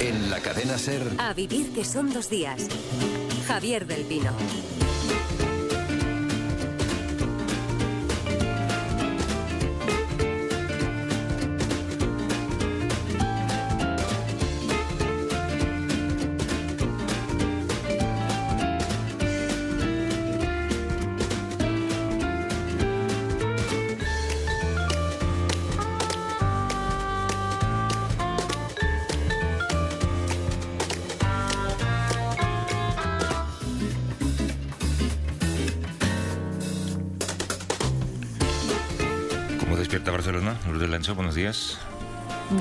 En la cadena Ser. A vivir que son dos días. Javier del Pino.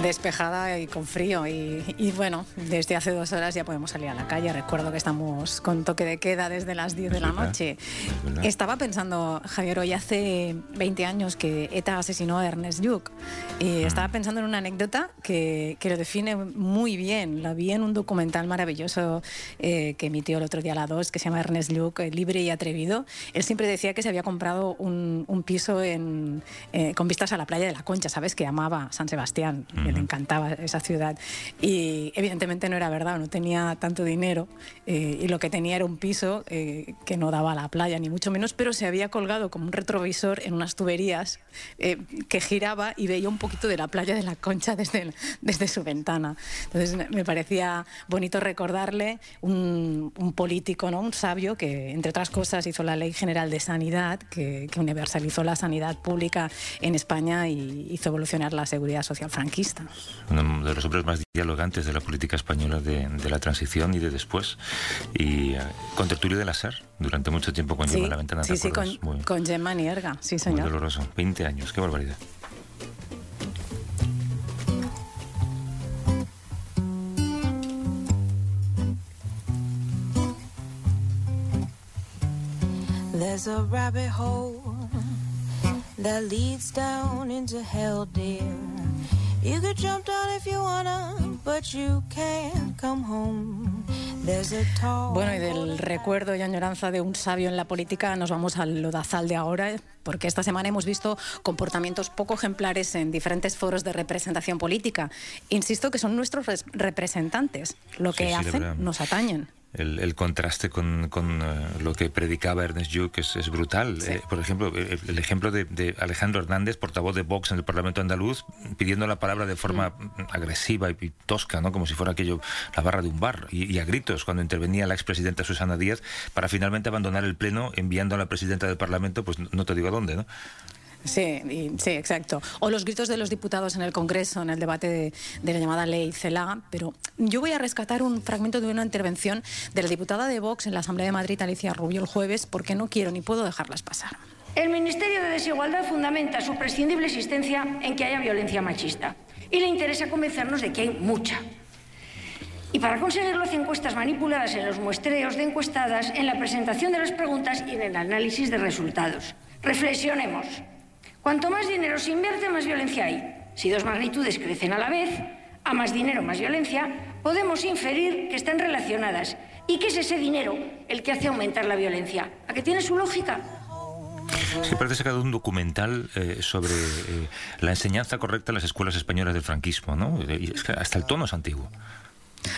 Despejada y con frío. Y, y, bueno, desde hace dos horas ya podemos salir a la calle. Recuerdo que estamos con toque de queda desde las 10 de la noche. es. Estaba pensando, Javier, hoy hace 20 años que ETA asesinó a Ernest Lluch. Y estaba pensando en una anécdota que, que lo define muy bien. La vi en un documental maravilloso eh, que emitió el otro día a la 2, que se llama Ernest Lluch, eh, Libre y Atrevido. Él siempre decía que se había comprado un, un piso en, eh, con vistas a la playa de la Concha, ¿sabes? Que amaba San Sebastián, le encantaba esa ciudad. Y evidentemente no era verdad, no tenía tanto dinero eh, y lo que tenía era un piso eh, que no daba a la playa, ni mucho menos, pero se había colgado como un retrovisor en unas tuberías eh, que giraba y veía un poquito de la playa de la Concha desde, desde su ventana. Entonces me parecía bonito recordarle un, un político, ¿no? un sabio que, entre otras cosas, hizo la Ley General de Sanidad, que, que universalizó la sanidad pública en España y hizo evolucionar la seguridad social franquista. Uno de los hombres más dialogantes de la política española de, de la transición y de después. Y eh, con tertulio de la SER, durante mucho tiempo con Gemma La Ventana, ¿te sí, sí, con, muy, con Gemma Nierga, sí, muy señor. doloroso. 20 años, qué barbaridad. There's a rabbit hole that leads down into hell, dear. You could jump down if you wanna, but you can't come home. There's a tall Bueno, y del recuerdo y añoranza de un sabio en la política nos vamos al lodazal de ahora, porque esta semana hemos visto comportamientos poco ejemplares en diferentes foros de representación política. Insisto que son nuestros res- representantes. Lo que Sí, sí, de hacen nos atañen. El, el contraste con, con, eh, lo que predicaba Ernest Lluch es, es brutal. Sí. Eh, por ejemplo, el, el ejemplo de, de Alejandro Hernández, portavoz de Vox en el Parlamento andaluz, pidiendo la palabra de forma Mm. agresiva y tosca, ¿no? como si fuera aquello la barra de un bar, y, y a gritos cuando intervenía la expresidenta Susana Díaz, para finalmente abandonar el Pleno enviando a la presidenta del Parlamento, pues no te digo a dónde, ¿no? Sí, sí, exacto. O los gritos de los diputados en el Congreso, en el debate de, de la llamada ley CELA. Pero yo voy a rescatar un fragmento de una intervención de la diputada de Vox en la Asamblea de Madrid, Alicia Rubio, el jueves, porque no quiero ni puedo dejarlas pasar. El Ministerio de Desigualdad fundamenta su prescindible existencia en que haya violencia machista y le interesa convencernos de que hay mucha. Y para conseguirlo hace encuestas manipuladas en los muestreos de encuestadas, en la presentación de las preguntas y en el análisis de resultados. Reflexionemos. Cuanto más dinero se invierte, más violencia hay. Si dos magnitudes crecen a la vez, a más dinero, más violencia, podemos inferir que están relacionadas y que es ese dinero el que hace aumentar la violencia. ¿A que tiene su lógica? Se parece sacado un documental eh, sobre eh, la enseñanza correcta en las escuelas españolas del franquismo, ¿no? Y es que hasta el tono es antiguo.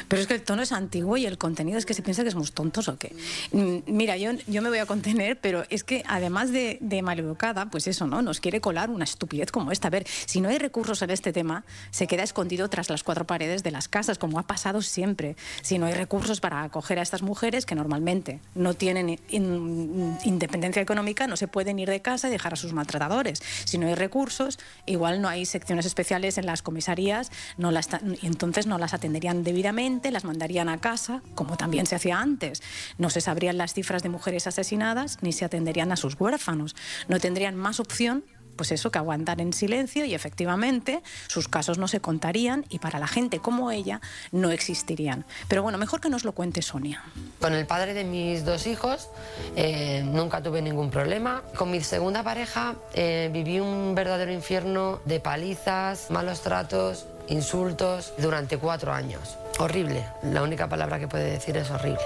Pero es que el tono es antiguo y el contenido es que se piensa que somos tontos o qué. Mm, Mira, yo, yo me voy a contener, pero es que además de, de maleducada, pues eso, ¿no? Nos quiere colar una estupidez como esta. A ver, si no hay recursos en este tema, se queda escondido tras las cuatro paredes de las casas, como ha pasado siempre. Si no hay recursos para acoger a estas mujeres que normalmente no tienen in- independencia económica, no se pueden ir de casa y dejar a sus maltratadores. Si no hay recursos, igual no hay secciones especiales en las comisarías, no las, entonces no las atenderían debidamente, las mandarían a casa, como también se hacía antes. No se sabrían las cifras de mujeres asesinadas ni se atenderían a sus huérfanos. No tendrían más opción pues eso, que aguantar en silencio y efectivamente sus casos no se contarían y para la gente como ella no existirían. Pero bueno, mejor que nos lo cuente Sonia. Con el padre de mis dos hijos eh, nunca tuve ningún problema. Con mi segunda pareja eh, viví un verdadero infierno de palizas, malos tratos, insultos durante cuatro años. Horrible. La única palabra que puede decir es horrible.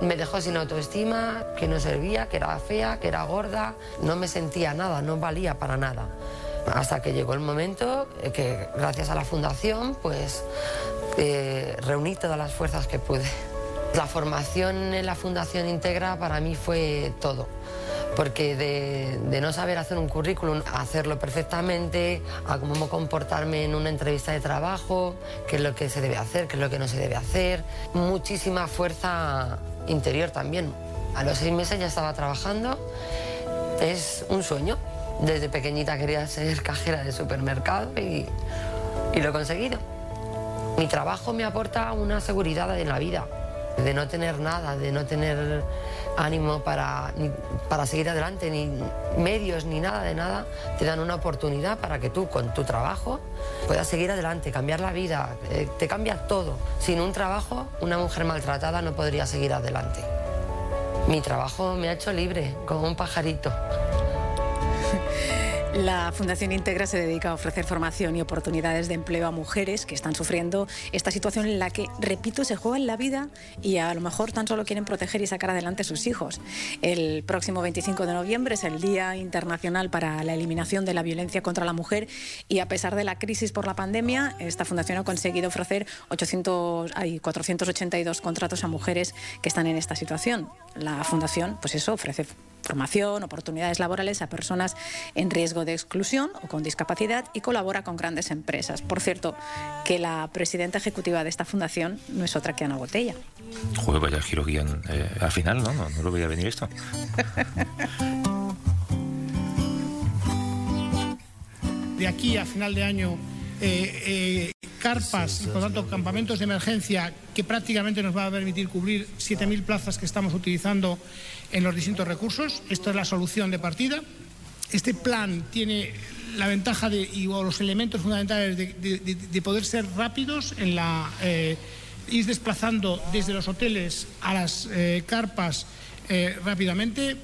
Me dejó sin autoestima, que no servía, que era fea, que era gorda. No me sentía nada, no valía para nada. Hasta que llegó el momento que gracias a la fundación pues eh, reuní todas las fuerzas que pude. La formación en la Fundación Integra para mí fue todo porque de, no saber hacer un currículum, hacerlo perfectamente, a cómo comportarme en una entrevista de trabajo, qué es lo que se debe hacer, qué es lo que no se debe hacer, muchísima fuerza interior también. A los seis meses ya estaba trabajando, es un sueño. Desde pequeñita quería ser cajera de supermercado y, y lo he conseguido. Mi trabajo me aporta una seguridad en la vida, de no tener nada, de no tener ánimo para, para seguir adelante, ni medios, ni nada de nada, te dan una oportunidad para que tú con tu trabajo puedas seguir adelante, cambiar la vida, eh, te cambia todo. Sin un trabajo, una mujer maltratada no podría seguir adelante. Mi trabajo me ha hecho libre, como un pajarito. La Fundación Integra se dedica a ofrecer formación y oportunidades de empleo a mujeres que están sufriendo esta situación en la que, repito, se juegan la vida y a lo mejor tan solo quieren proteger y sacar adelante a sus hijos. El próximo 25 de noviembre es el Día Internacional para la Eliminación de la Violencia contra la Mujer y a pesar de la crisis por la pandemia, esta fundación ha conseguido ofrecer 800, hay 482 contratos a mujeres que están en esta situación. La fundación, pues eso, ofrece formación, oportunidades laborales a personas en riesgo de exclusión o con discapacidad y colabora con grandes empresas. Por cierto, que la presidenta ejecutiva de esta fundación no es otra que Ana Botella. Joder, vaya giro guion. Eh, al final, ¿no? ¿no? No lo veía venir esto. de aquí a final de año eh, eh, carpas y por tanto campamentos de emergencia que prácticamente nos va a permitir cubrir 7.000 plazas que estamos utilizando en los distintos recursos. Esta es la solución de partida. Este plan tiene la ventaja de, y los elementos fundamentales de, poder ser rápidos en la eh, ir desplazando desde los hoteles a las eh, carpas eh, rápidamente.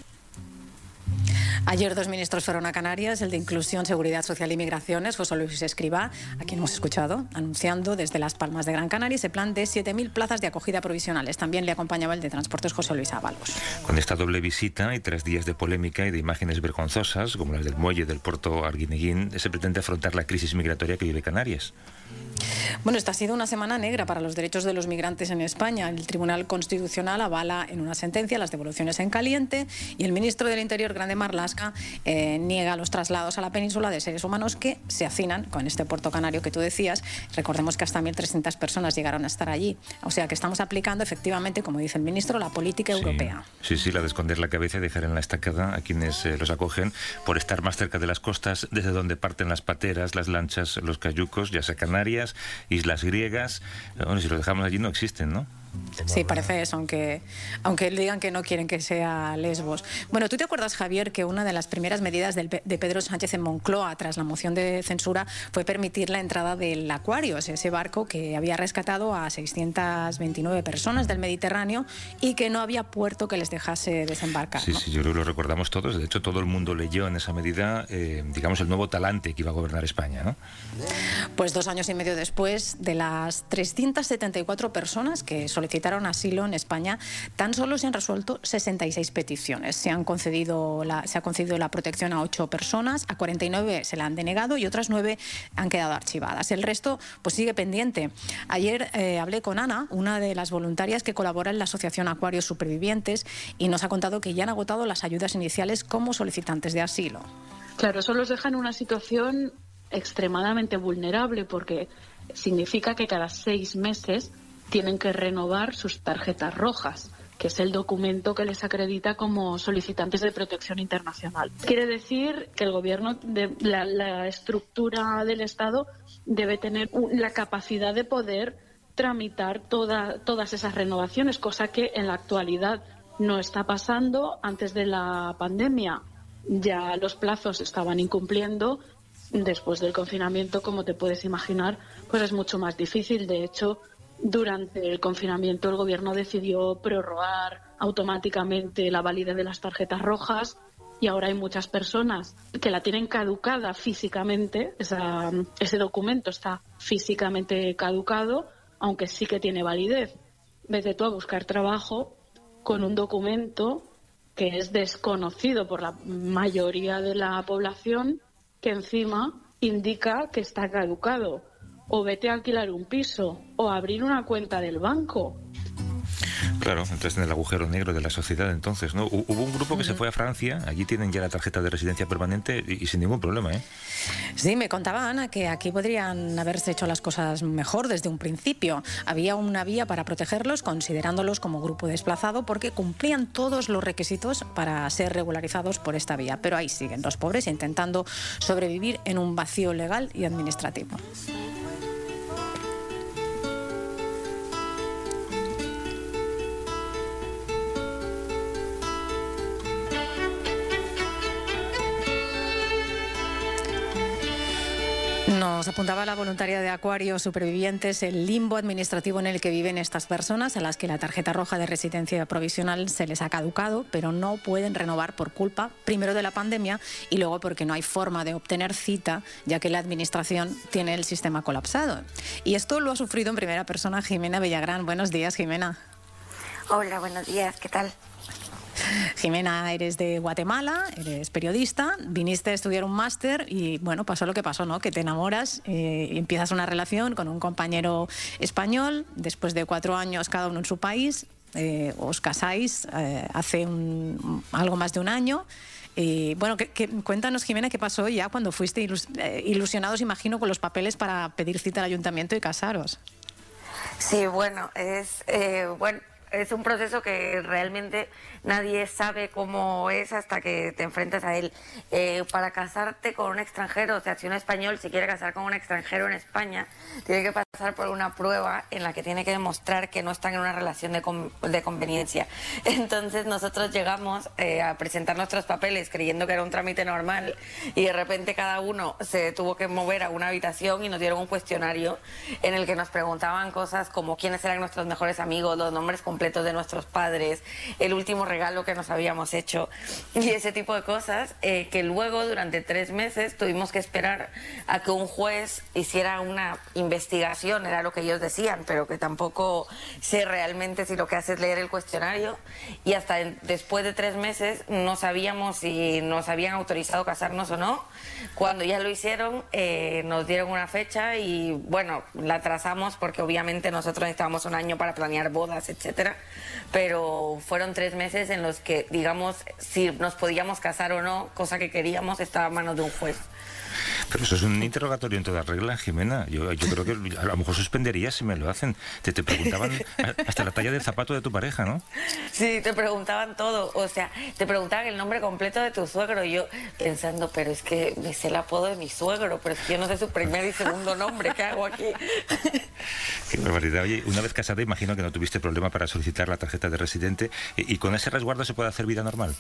Ayer dos ministros fueron a Canarias, el de Inclusión, Seguridad Social y Migraciones, José Luis Escribá, a quien hemos escuchado, anunciando desde Las Palmas de Gran Canaria ese plan de 7.000 plazas de acogida provisionales. También le acompañaba el de Transportes José Luis Ábalos. Con esta doble visita y tres días de polémica y de imágenes vergonzosas, como las del muelle del puerto Arguineguín, se pretende afrontar la crisis migratoria que vive Canarias. Bueno, esta ha sido una semana negra para los derechos de los migrantes en España. El Tribunal Constitucional avala en una sentencia las devoluciones en caliente y el ministro del Interior, Grande Eh, niega los traslados a la península de seres humanos que se hacinan con este puerto canario que tú decías. Recordemos que hasta 1.300 personas llegaron a estar allí. O sea que estamos aplicando efectivamente, como dice el ministro, la política europea. Sí, sí, la de esconder la cabeza y dejar en la estacada a quienes eh, los acogen por estar más cerca de las costas, desde donde parten las pateras, las lanchas, los cayucos, ya sea Canarias, islas griegas. Bueno, si los dejamos allí no existen, ¿no? Sí, parece eso, aunque, aunque digan que no quieren que sea Lesbos. Bueno, ¿tú te acuerdas, Javier, que una de las primeras medidas de Pedro Sánchez en Moncloa tras la moción de censura fue permitir la entrada del Aquarius, ese barco que había rescatado a 629 personas del Mediterráneo y que no había puerto que les dejase desembarcar? Sí, sí, yo creo que lo recordamos todos. De hecho, todo el mundo leyó en esa medida, eh, digamos, el nuevo talante que iba a gobernar España, ¿no? Pues dos años y medio después, de las 374 personas que solicitaron asilo en España, tan solo se han resuelto 66 peticiones. Se, han concedido la, se ha concedido la protección a 8 personas, a 49 se la han denegado y otras 9 han quedado archivadas. El resto pues sigue pendiente. Ayer eh, hablé con Ana, una de las voluntarias que colabora en la Asociación Acuarios Supervivientes, y nos ha contado que ya han agotado las ayudas iniciales como solicitantes de asilo. Claro, eso los deja en una situación extremadamente vulnerable porque significa que cada seis meses tienen que renovar sus tarjetas rojas que es el documento que les acredita como solicitantes de protección internacional. Quiere decir que el gobierno, la, estructura del Estado debe tener la capacidad de poder tramitar todas esas renovaciones, cosa que en la actualidad no está pasando. Antes de la pandemia ya los plazos estaban incumpliendo. Después del confinamiento, como te puedes imaginar, pues es mucho más difícil. De hecho, durante el confinamiento el gobierno decidió prorrogar automáticamente la validez de las tarjetas rojas y ahora hay muchas personas que la tienen caducada físicamente, ese documento está físicamente caducado, aunque sí que tiene validez. Vete tú a buscar trabajo con un documento que es desconocido por la mayoría de la población que encima indica que está caducado. O vete a alquilar un piso o abrir una cuenta del banco. Claro, entonces en el agujero negro de la sociedad entonces, ¿no? Hubo un grupo que se fue a Francia, allí tienen ya la tarjeta de residencia permanente y, y, sin ningún problema, ¿eh? Sí, me contaba Ana que aquí podrían haberse hecho las cosas mejor desde un principio. Había una vía para protegerlos considerándolos como grupo desplazado porque cumplían todos los requisitos para ser regularizados por esta vía. Pero ahí siguen los pobres intentando sobrevivir en un vacío legal y administrativo. Nos apuntaba la voluntaria de Acuario Supervivientes el limbo administrativo en el que viven estas personas, a las que la tarjeta roja de residencia provisional se les ha caducado, pero no pueden renovar por culpa, primero de la pandemia y luego porque no hay forma de obtener cita, ya que la administración tiene el sistema colapsado. Y esto lo ha sufrido en primera persona Jimena Villagrán. Buenos días, Jimena. Hola, buenos días, ¿qué tal? Jimena, eres de Guatemala, eres periodista, viniste a estudiar un máster y bueno, pasó lo que pasó, ¿no? Que te enamoras, eh, empiezas una relación con un compañero español, después de cuatro años cada uno en su país, eh, os casáis eh, hace algo más de un año. Y bueno, que, cuéntanos, Jimena, qué pasó ya cuando fuiste ilus, ilusionados, imagino, con los papeles para pedir cita al ayuntamiento y casaros. Sí, bueno, es bueno es un proceso que realmente nadie sabe cómo es hasta que te enfrentas a él. Eh, para casarte con un extranjero, o sea, si un español se quiere casar con un extranjero en España, tiene que pasar por una prueba en la que tiene que demostrar que no están en una relación de, con, de conveniencia. Entonces nosotros llegamos eh, a presentar nuestros papeles creyendo que era un trámite normal y de repente cada uno se tuvo que mover a una habitación y nos dieron un cuestionario en el que nos preguntaban cosas como quiénes eran nuestros mejores amigos, los nombres completos de nuestros padres, el último regalo que nos habíamos hecho y ese tipo de cosas eh, que luego durante tres meses tuvimos que esperar a que un juez hiciera una investigación, era lo que ellos decían, pero que tampoco sé realmente si lo que hace es leer el cuestionario y hasta en, después de tres meses no sabíamos si nos habían autorizado casarnos o no. Cuando ya lo hicieron eh, nos dieron una fecha y bueno, la trazamos porque obviamente nosotros necesitábamos un año para planear bodas, etcétera, pero fueron tres meses en los que, digamos, si nos podíamos casar o no, cosa que queríamos, estaba a manos de un juez. Pero eso es un interrogatorio en toda regla, Jimena. Yo, yo creo que a lo mejor suspendería si me lo hacen. Te, te preguntaban hasta la talla del zapato de tu pareja, ¿no? Sí, te preguntaban todo. O sea, te preguntaban el nombre completo de tu suegro. Y yo pensando, pero es que me sé el apodo de mi suegro, pero es que yo no sé su primer y segundo nombre. ¿Qué hago aquí? Qué barbaridad. Oye, una vez casada, imagino que no tuviste problema para solicitar la tarjeta de residente. ¿Y, y con ese resguardo se puede hacer vida normal?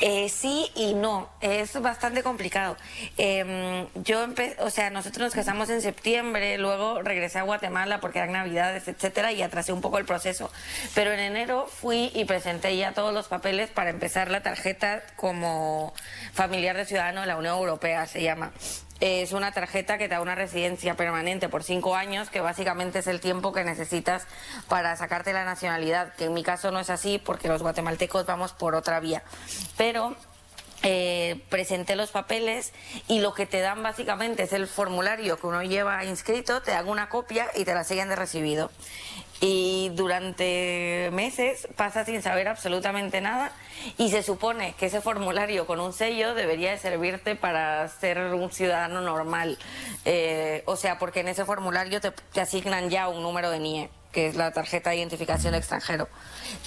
Eh, sí y no, es bastante complicado. Eh, yo, o sea, nosotros nos casamos en septiembre, luego regresé a Guatemala porque eran navidades, etcétera, y atrasé un poco el proceso. Pero en enero fui y presenté ya todos los papeles para empezar la tarjeta como familiar de ciudadano de la Unión Europea, se llama es una tarjeta que te da una residencia permanente por cinco años, que básicamente es el tiempo que necesitas para sacarte la nacionalidad, que en mi caso no es así porque los guatemaltecos vamos por otra vía. Pero eh, presenté los papeles y lo que te dan básicamente es el formulario que uno lleva inscrito, te dan una copia y te la siguen de recibido. Y durante meses pasa sin saber absolutamente nada y se supone que ese formulario con un sello debería de servirte para ser un ciudadano normal. Eh, o sea, porque en ese formulario te, te asignan ya un número de NIE que es la tarjeta de identificación de extranjero.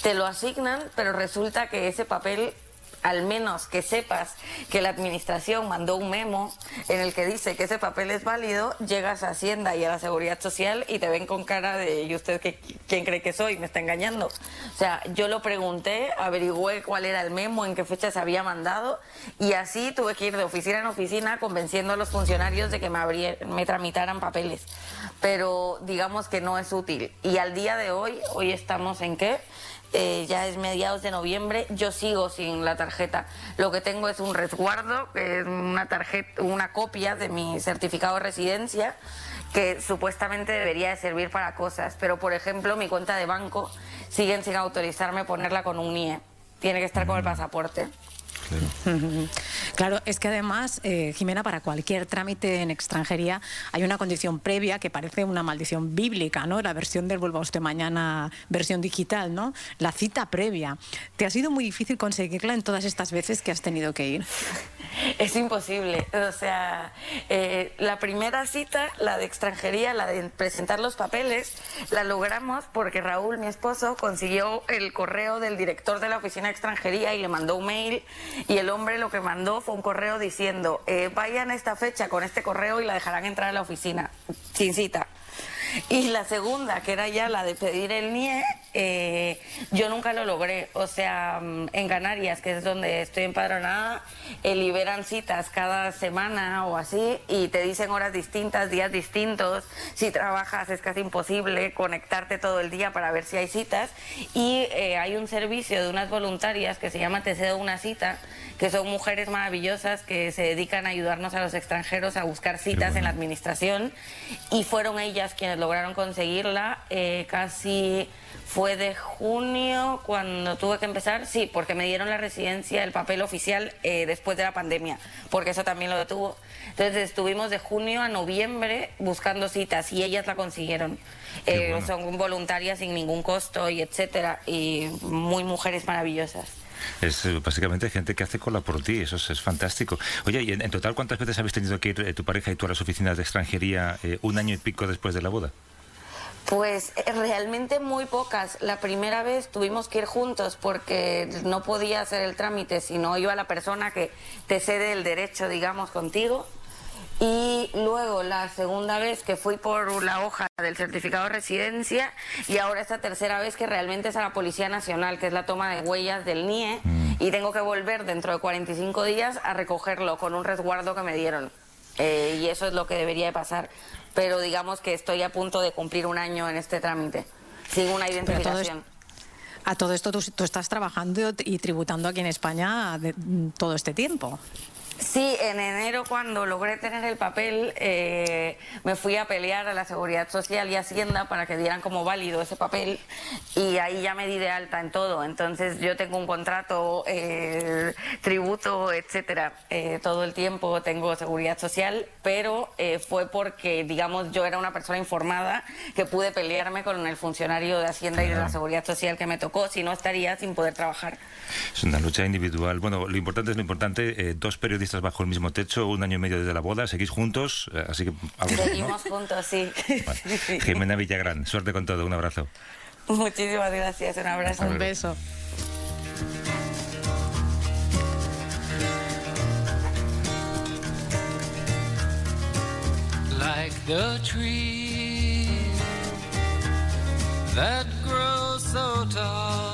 Te lo asignan, pero resulta que ese papel al menos que sepas que la administración mandó un memo en el que dice que ese papel es válido, llegas a Hacienda y a la Seguridad Social y te ven con cara de ¿y usted qué, quién cree que soy? Me está engañando. O sea, yo lo pregunté, averigüé cuál era el memo, en qué fecha se había mandado y así tuve que ir de oficina en oficina convenciendo a los funcionarios de que me, abrí, me tramitaran papeles. Pero digamos que no es útil. Y al día de hoy, hoy estamos en qué? Eh, ya es mediados de noviembre, yo sigo sin la tarjeta. Lo que tengo es un resguardo, que es una tarjeta, una copia de mi certificado de residencia, que supuestamente debería de servir para cosas, pero por ejemplo mi cuenta de banco siguen sin autorizarme ponerla con un NIE. Tiene que estar con el pasaporte. Claro, es que además, eh, Jimena, para cualquier trámite en extranjería hay una condición previa que parece una maldición bíblica, ¿no? La versión del Vuelva usted mañana, versión digital, ¿no? La cita previa. ¿Te ha sido muy difícil conseguirla en todas estas veces que has tenido que ir? Es imposible. O sea, eh, la primera cita, la de extranjería, la de presentar los papeles, la logramos porque Raúl, mi esposo, consiguió el correo del director de la oficina de extranjería y le mandó un mail y el hombre lo que mandó fue un correo diciendo, eh, vayan a esta fecha con este correo y la dejarán entrar a la oficina, sin cita. Y la segunda, que era ya la de pedir el NIE, eh, yo nunca lo logré. O sea, mm, en Canarias, que es donde estoy empadronada, eh, liberan citas cada semana o así y te dicen horas distintas, días distintos. Si trabajas es casi imposible conectarte todo el día para ver si hay citas. Y eh, hay un servicio de unas voluntarias que se llama Te cedo una cita, que son mujeres maravillosas que se dedican a ayudarnos a los extranjeros a buscar citas en la administración y fueron ellas quienes lograron conseguirla eh, casi fue de junio cuando tuve que empezar, sí, porque me dieron la residencia, el papel oficial eh, después de la pandemia, porque eso también lo detuvo. Entonces estuvimos de junio a noviembre buscando citas y ellas la consiguieron. Eh, son voluntarias sin ningún costo y etcétera, y muy mujeres maravillosas. Es eh, básicamente gente que hace cola por ti, eso es, fantástico. Oye, ¿y en, total cuántas veces habéis tenido que ir tu pareja y tú a las oficinas de extranjería un año y pico después de la boda? Pues eh, realmente muy pocas. La primera vez tuvimos que ir juntos porque no podía hacer el trámite si no iba la persona que te cede el derecho, digamos, contigo. Y luego la segunda vez que fui por la hoja del certificado de residencia y ahora esta tercera vez que realmente es a la Policía Nacional, que es la toma de huellas del NIE, mm. y tengo que volver dentro de 45 días a recogerlo con un resguardo que me dieron. Eh, y eso es lo que debería de pasar pero digamos que estoy a punto de cumplir un año en este trámite, sin una identificación. a todo esto tú, tú, estás trabajando y tributando aquí en España de, todo este tiempo. Sí, en enero cuando logré tener el papel eh, me fui a pelear a la Seguridad Social y Hacienda para que dieran como válido ese papel y ahí ya me di de alta en todo. Entonces yo tengo un contrato, eh, tributo, etcétera, eh, todo el tiempo tengo Seguridad Social, pero fue porque, digamos, yo era una persona informada que pude pelearme con el funcionario de Hacienda y de la Seguridad Social que me tocó, si no estaría sin poder trabajar. Es una lucha individual. Bueno, lo importante es lo importante, dos periodistas estás bajo el mismo techo, un año y medio desde la boda, seguís juntos, eh, así que... Seguimos juntos, sí. Jimena Villagrán, suerte con todo, un abrazo. Muchísimas gracias, un abrazo. Un beso. Like the tree that grows so tall.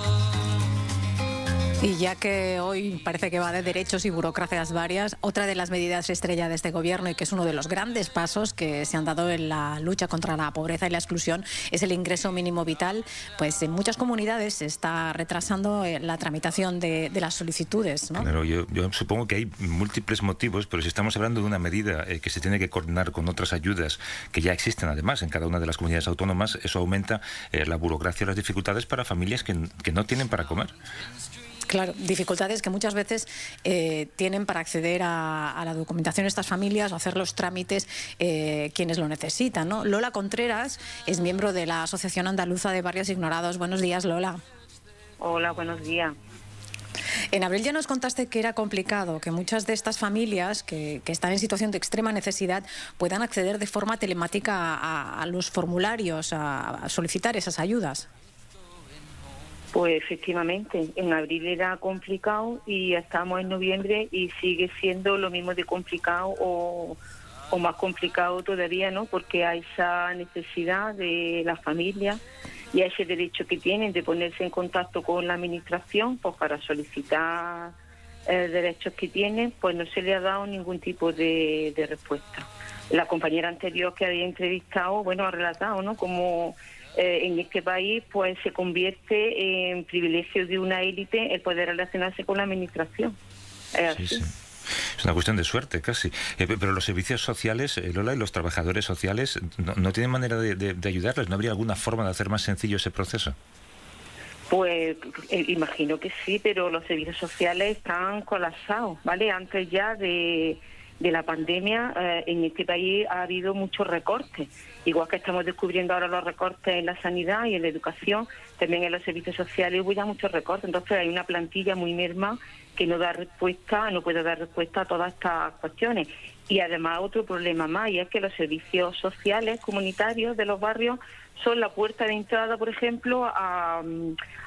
Y ya que hoy parece que va de derechos y burocracias varias, otra de las medidas estrella de este gobierno y que es uno de los grandes pasos que se han dado en la lucha contra la pobreza y la exclusión es el ingreso mínimo vital. Pues en muchas comunidades se está retrasando eh, la tramitación de, las solicitudes. Claro, yo, supongo que hay múltiples motivos, pero si estamos hablando de una medida eh, que se tiene que coordinar con otras ayudas que ya existen además en cada una de las comunidades autónomas, eso aumenta eh, la burocracia y las dificultades para familias que, que no tienen para comer. Claro, dificultades que muchas veces eh, tienen para acceder a, la documentación estas familias o hacer los trámites eh, quienes lo necesitan. ¿no? Lola Contreras es miembro de la Asociación Andaluza de Barrios Ignorados. Buenos días, Lola. Hola, buenos días. En abril ya nos contaste que era complicado, que muchas de estas familias que, están en situación de extrema necesidad puedan acceder de forma telemática a, los formularios, a solicitar esas ayudas. Pues efectivamente, en abril era complicado y estamos en noviembre y sigue siendo lo mismo de complicado o, más complicado todavía, ¿no? Porque hay esa necesidad de la familia y hay ese derecho que tienen de ponerse en contacto con la administración pues para solicitar eh, derechos que tienen, pues no se le ha dado ningún tipo de respuesta. La compañera anterior que había entrevistado, bueno, ha relatado, ¿no? Como eh, en este país pues se convierte en privilegio de una élite el poder relacionarse con la administración. Es una cuestión de suerte casi. Eh, pero los servicios sociales, eh, Lola, y los trabajadores sociales no, tienen manera de, ayudarles. ¿No habría alguna forma de hacer más sencillo ese proceso? Pues eh, imagino que sí, pero los servicios sociales están colapsados, ¿vale? Antes ya de, de la pandemia eh, en este país ha habido muchos recortes. Igual que estamos descubriendo ahora los recortes en la sanidad y en la educación, también en los servicios sociales hubo ya muchos recortes. Entonces hay una plantilla muy merma que no da respuesta, no puede dar respuesta a todas estas cuestiones. Y además otro problema más, y es que los servicios sociales comunitarios de los barrios son la puerta de entrada, por ejemplo, a,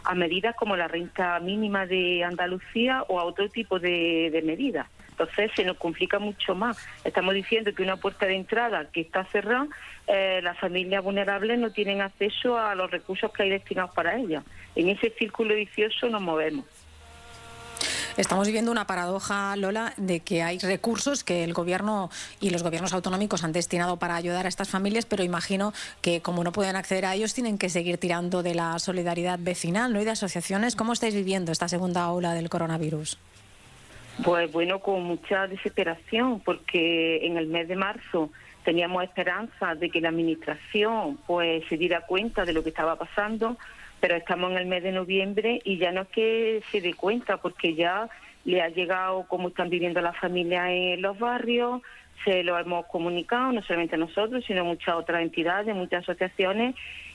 a medidas como la renta mínima de Andalucía o a otro tipo de, de medidas. Entonces se nos complica mucho más. Estamos diciendo que una puerta de entrada que está cerrada, eh, las familias vulnerables no tienen acceso a los recursos que hay destinados para ellas. En ese círculo vicioso nos movemos. Estamos viviendo una paradoja, Lola, de que hay recursos que el gobierno y los gobiernos autonómicos han destinado para ayudar a estas familias, pero imagino que como no pueden acceder a ellos, tienen que seguir tirando de la solidaridad vecinal ¿no? y de asociaciones. ¿Cómo estáis viviendo esta segunda ola del coronavirus? Pues bueno, con mucha desesperación, porque en el mes de marzo teníamos esperanza de que la administración pues se diera cuenta de lo que estaba pasando, pero estamos en el mes de noviembre y ya no es que se dé cuenta, porque ya le ha llegado cómo están viviendo las familias en los barrios, se lo hemos comunicado, no solamente nosotros, sino muchas otras entidades, muchas asociaciones,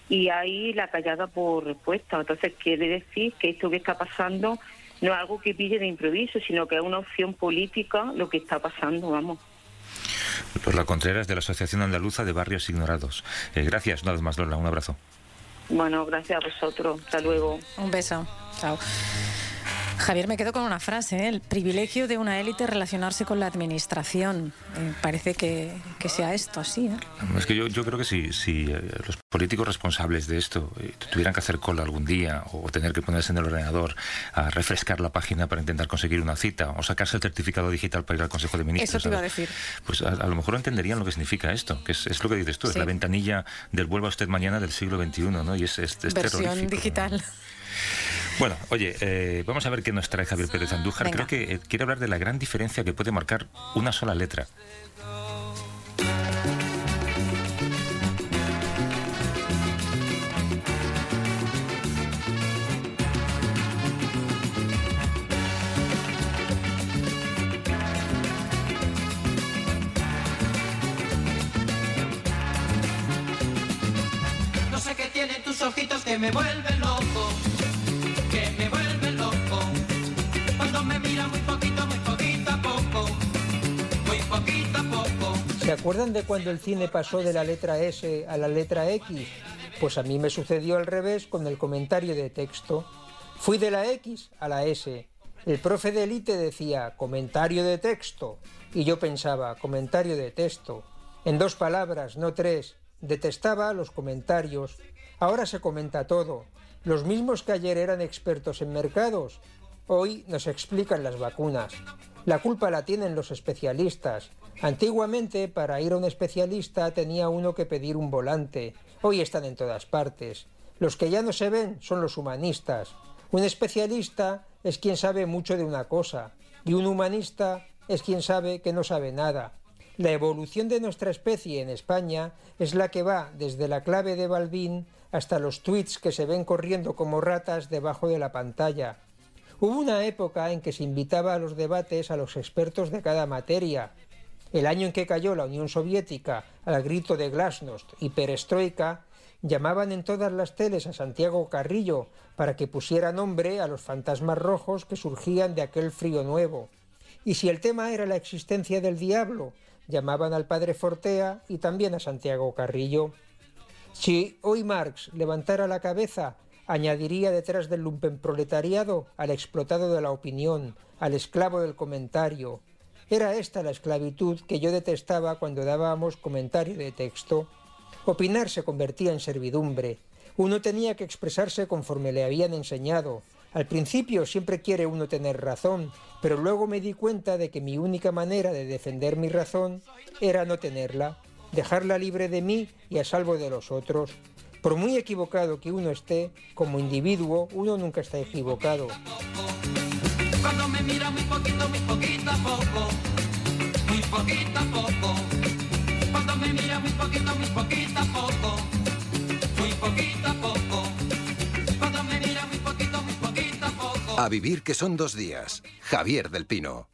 y hay la callada por respuesta. Entonces quiere decir que esto que está pasando no es algo que pille de improviso, sino que es una opción política lo que está pasando, vamos. Por la Contreras de la Asociación Andaluza de Barrios Ignorados. Eh, gracias, nada más, Lola, un abrazo. Bueno, gracias a vosotros. Hasta luego. Un beso. Chao. Javier, me quedo con una frase, ¿eh? el privilegio de una élite relacionarse con la administración. Eh, parece que, que, sea esto así. ¿eh? Es que yo, yo creo que si, si eh, los políticos responsables de esto tuvieran que hacer cola algún día o tener que ponerse en el ordenador a refrescar la página para intentar conseguir una cita o sacarse el certificado digital para ir al Consejo de Ministros. Eso te iba a decir. Pues a, a, lo mejor entenderían lo que significa esto, que es, es lo que dices tú, sí. es la ventanilla del vuelva usted mañana del siglo XXI, ¿no? Y es, es, es Versión digital. ¿no? Bueno, oye, eh, vamos a ver qué nos trae Javier Pérez Andújar. Venga. Creo que eh, quiere hablar de la gran diferencia que puede marcar una sola letra. No sé qué tienen tus ojitos que me vuelven loco, acuerdan de cuando el cine pasó de la letra S a la letra X? Pues a mí me sucedió al revés con el comentario de texto. Fui de la X a la S. El profe de élite decía comentario de texto y yo pensaba comentario de texto. En dos palabras, no tres. Detestaba los comentarios. Ahora se comenta todo. Los mismos que ayer eran expertos en mercados, hoy nos explican las vacunas. La culpa la tienen los especialistas. Antiguamente, para ir a un especialista tenía uno que pedir un volante. Hoy están en todas partes. Los que ya no se ven son los humanistas. Un especialista es quien sabe mucho de una cosa y un humanista es quien sabe que no sabe nada. La evolución de nuestra especie en España es la que va desde la clave de Balbín hasta los tweets que se ven corriendo como ratas debajo de la pantalla. Hubo una época en que se invitaba a los debates a los expertos de cada materia. El año en que cayó la Unión Soviética al grito de Glasnost y Perestroika, llamaban en todas las teles a Santiago Carrillo para que pusiera nombre a los fantasmas rojos que surgían de aquel frío nuevo. Y si el tema era la existencia del diablo, llamaban al padre Fortea y también a Santiago Carrillo. Si hoy Marx levantara la cabeza, añadiría detrás del lumpenproletariado al explotado de la opinión, al esclavo del comentario. Era esta la esclavitud que yo detestaba cuando dábamos comentario de texto. Opinar se convertía en servidumbre. Uno tenía que expresarse conforme le habían enseñado. Al principio siempre quiere uno tener razón, pero luego me di cuenta de que mi única manera de defender mi razón era no tenerla, dejarla libre de mí y a salvo de los otros. Por muy equivocado que uno esté, como individuo, uno nunca está equivocado. Cuando me mira muy poco, muy poquito a poco. Cuando me mira muy poquito, muy poquito a poco, muy poquito a poco. Cuando me mira muy poquito A vivir que son dos días. Javier del Pino.